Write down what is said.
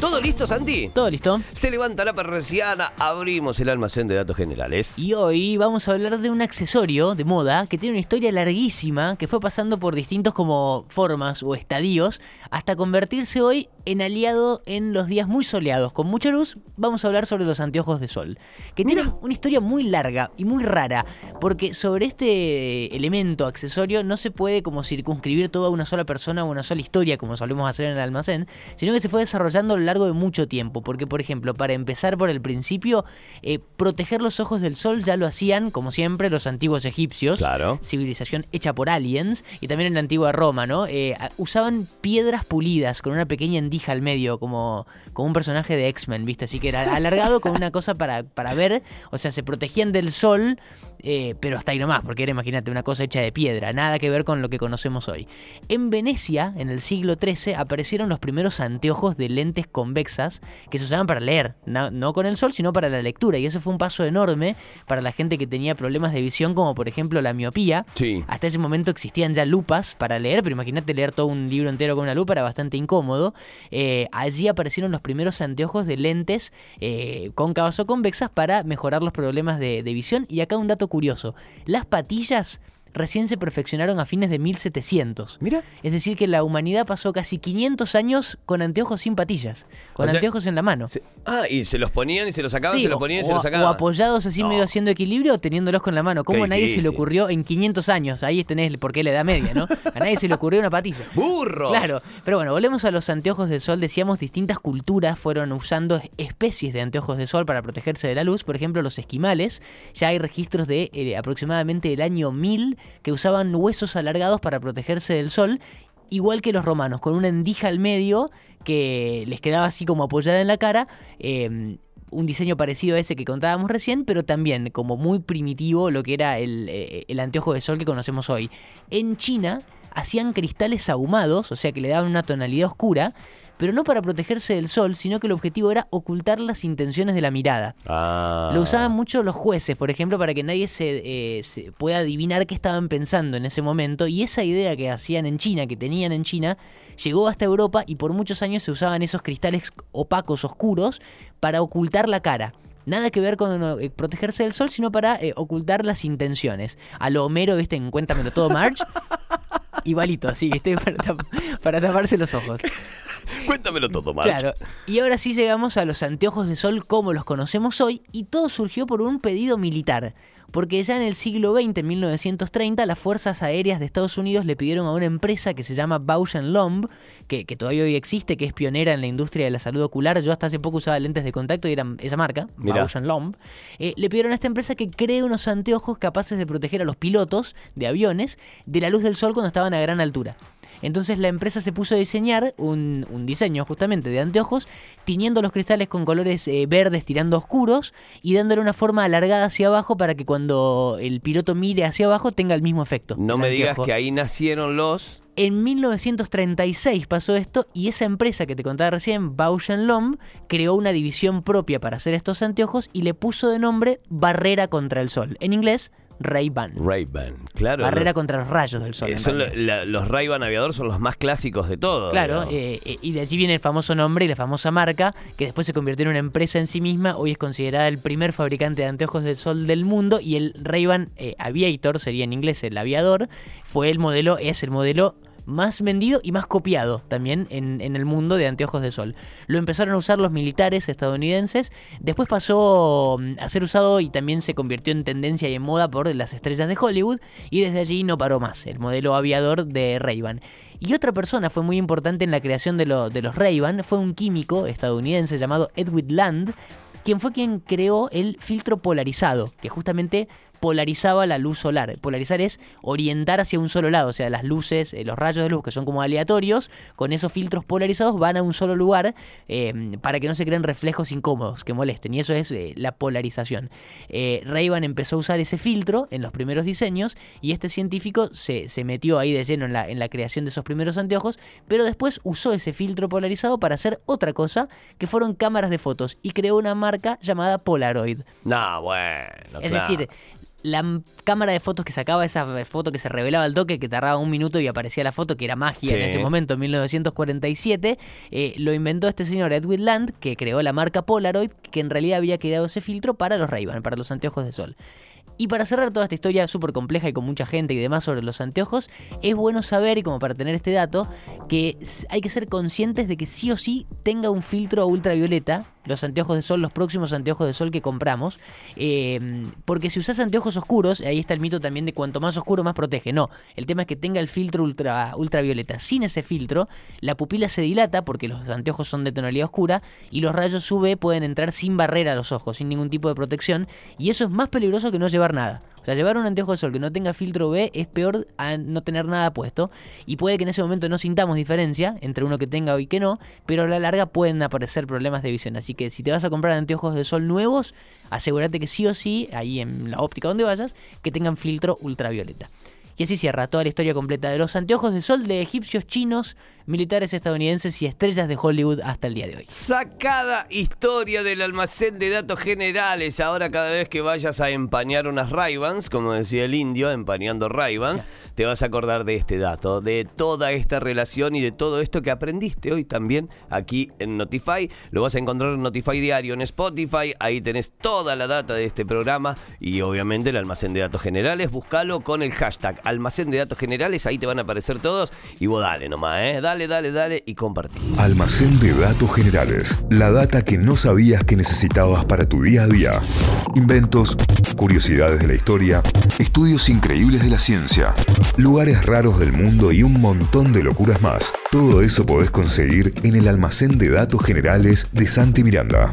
¿Todo listo, Santi? Todo listo. Se levanta la persiana, abrimos el almacén de datos generales. Y hoy vamos a hablar de un accesorio de moda que tiene una historia larguísima que fue pasando por distintos como formas o estadios hasta convertirse hoy en aliado en los días muy soleados con mucha luz. Vamos a hablar sobre los anteojos de sol, que tienen una historia muy larga y muy rara, porque sobre este elemento accesorio no se puede como circunscribir toda una sola persona o una sola historia como solemos hacer en el almacén, sino que se fue desarrollando a lo largo de mucho tiempo, porque por ejemplo, para empezar por el principio, eh, proteger los ojos del sol ya lo hacían, como siempre, los antiguos egipcios, Claro. civilización hecha por aliens, y también en la antigua Roma, ¿no? Eh, usaban piedras pulidas con una pequeña endija al medio, como, como un personaje de X-Men, ¿viste? Así que era alargado con una cosa para, para ver, o sea, se protegían del sol. Eh, pero hasta ahí nomás, porque era, imagínate, una cosa hecha de piedra, nada que ver con lo que conocemos hoy. En Venecia, en el siglo XIII, aparecieron los primeros anteojos de lentes convexas que se usaban para leer, no, no con el sol, sino para la lectura, y eso fue un paso enorme para la gente que tenía problemas de visión, como por ejemplo la miopía. Sí. Hasta ese momento existían ya lupas para leer, pero imagínate leer todo un libro entero con una lupa, era bastante incómodo. Eh, allí aparecieron los primeros anteojos de lentes eh, cóncavas o convexas para mejorar los problemas de, de visión. Y acá un dato curioso, las patillas recién se perfeccionaron a fines de 1700. Mira. Es decir, que la humanidad pasó casi 500 años con anteojos sin patillas, con O sea, anteojos en la mano. Se- ah, y se los ponían y se los sacaban, Sí, se los o- ponían y o, se los o sacaban. apoyados así No. medio haciendo equilibrio o teniéndolos con la mano. ¿Cómo a nadie se le ocurrió en 500 años? Ahí tenés por qué la edad media, ¿no? A nadie se le ocurrió una patilla. ¡Burro! Claro, pero bueno, volvemos a los anteojos de sol. Decíamos, distintas culturas fueron usando especies de anteojos de sol para protegerse de la luz. Por ejemplo, los esquimales. Ya hay registros de eh, aproximadamente el año 1000 que usaban huesos alargados para protegerse del sol. Igual que los romanos, con una endija al medio que les quedaba así como apoyada en la cara. eh, un diseño parecido a ese que contábamos recién, pero también como muy primitivo lo que era el, eh, el anteojo de sol que conocemos hoy. En China hacían cristales ahumados, o sea que le daban una tonalidad oscura, pero no para protegerse del sol, sino que el objetivo era ocultar las intenciones de la mirada. Ah. Lo usaban mucho los jueces, por ejemplo, para que nadie se, eh, se pueda adivinar qué estaban pensando en ese momento. Y esa idea que hacían en China, que tenían en China, llegó hasta Europa y por muchos años se usaban esos cristales opacos, oscuros, para ocultar la cara. Nada que ver con eh, protegerse del sol, sino para eh, ocultar las intenciones. A lo Homero, viste, en Cuéntamelo todo, March. Igualito, así, ¿viste? Para, tap- para taparse los ojos. Cuéntamelo todo, March. Claro. Y ahora sí llegamos a los anteojos de sol como los conocemos hoy y todo surgió por un pedido militar. Porque ya en el siglo XX, en 1930, las Fuerzas Aéreas de Estados Unidos le pidieron a una empresa que se llama Bausch Lomb, que, que todavía hoy existe, que es pionera en la industria de la salud ocular. Yo hasta hace poco usaba lentes de contacto y eran esa marca, Mirá. Bausch Lomb. Eh, le pidieron a esta empresa que cree unos anteojos capaces de proteger a los pilotos de aviones de la luz del sol cuando estaban a gran altura. Entonces la empresa se puso a diseñar un, un diseño justamente de anteojos, tiñendo los cristales con colores eh, verdes tirando oscuros y dándole una forma alargada hacia abajo para que cuando el piloto mire hacia abajo tenga el mismo efecto. No me digas que ahí nacieron los. En 1936 pasó esto y esa empresa que te contaba recién, Bausch Lomb, creó una división propia para hacer estos anteojos y le puso de nombre Barrera contra el Sol. En inglés, Ray-Ban. Ray-Ban, claro. Barrera contra los rayos del sol. Eh, son realidad. lo- la- los Ray-Ban aviador son los más clásicos de todos. Claro, eh, eh, y de allí viene el famoso nombre y la famosa marca, que después se convirtió en una empresa en sí misma. Hoy es considerada el primer fabricante de anteojos de sol del mundo y el Ray-Ban eh, Aviator, sería en inglés el aviador, fue el modelo, es el modelo más vendido y más copiado también en, el mundo de anteojos de sol. Lo empezaron a usar los militares estadounidenses, después pasó mm, a ser usado y también se convirtió en tendencia y en moda por las estrellas de Hollywood y desde allí no paró más, el modelo aviador de Ray-Ban. Y otra persona fue muy importante en la creación de, de los Ray-Ban, fue un químico estadounidense llamado Edwin Land, quien fue quien creó el filtro polarizado, que justamente polarizaba la luz solar. Polarizar es orientar hacia un solo lado, o sea, las luces, eh, los rayos de luz que son como aleatorios, con esos filtros polarizados van a un solo lugar eh, para que no se creen reflejos incómodos que molesten. Y eso es eh, la polarización. Eh, Ray-Ban empezó a usar ese filtro en los primeros diseños y este científico se, se metió ahí de lleno en la, en la creación de esos primeros anteojos, pero después usó ese filtro polarizado para hacer otra cosa, que fueron cámaras de fotos, y creó una marca llamada Polaroid. No, bueno. Es claro. decir, la cámara de fotos que sacaba esa foto que se revelaba al toque, que tardaba un minuto y aparecía la foto, que era magia en ese momento, en 1947, eh, lo inventó este señor Edwin Land, que creó la marca Polaroid, que en realidad había creado ese filtro para los Ray-Ban, para los anteojos de sol. Y para cerrar toda esta historia súper compleja y con mucha gente y demás sobre los anteojos, es bueno saber, y como para tener este dato, que hay que ser conscientes de que sí o sí tenga un filtro ultravioleta los anteojos de sol, los próximos anteojos de sol que compramos. eh, porque si usas anteojos oscuros, ahí está el mito también de cuanto más oscuro más protege. No, el tema es que tenga el filtro ultra, ultravioleta. Sin ese filtro, la pupila se dilata porque los anteojos son de tonalidad oscura y los rayos UV pueden entrar sin barrera a los ojos, sin ningún tipo de protección. Y eso es más peligroso que no llevar nada. O sea, llevar un anteojo de sol que no tenga filtro UV es peor a no tener nada puesto. Y puede que en ese momento no sintamos diferencia entre uno que tenga y que no, pero a la larga pueden aparecer problemas de visión. Así que si te vas a comprar anteojos de sol nuevos, asegúrate que sí o sí, ahí en la óptica donde vayas, que tengan filtro ultravioleta. Y así cierra toda la historia completa de los anteojos de sol de egipcios, chinos, militares estadounidenses y estrellas de Hollywood hasta el día de hoy. Sacada historia del almacén de datos generales. Ahora cada vez que vayas a empañar unas Ray-Bans, como decía el indio, empañando Ray-Bans, te vas a acordar de este dato, de toda esta relación y de todo esto que aprendiste hoy también aquí en Notify. Lo vas a encontrar en Notify Diario en Spotify. Ahí tenés toda la data de este programa y obviamente el almacén de datos generales. Búscalo con el hashtag almacén de datos generales. Ahí te van a aparecer todos. Y vos dale nomás, ¿eh? Dale, dale, dale y compartí. Almacén de datos generales. La data que no sabías que necesitabas para tu día a día. Inventos, curiosidades de la historia, estudios increíbles de la ciencia, lugares raros del mundo y un montón de locuras más. Todo eso podés conseguir en el almacén de datos generales de Santi Miranda.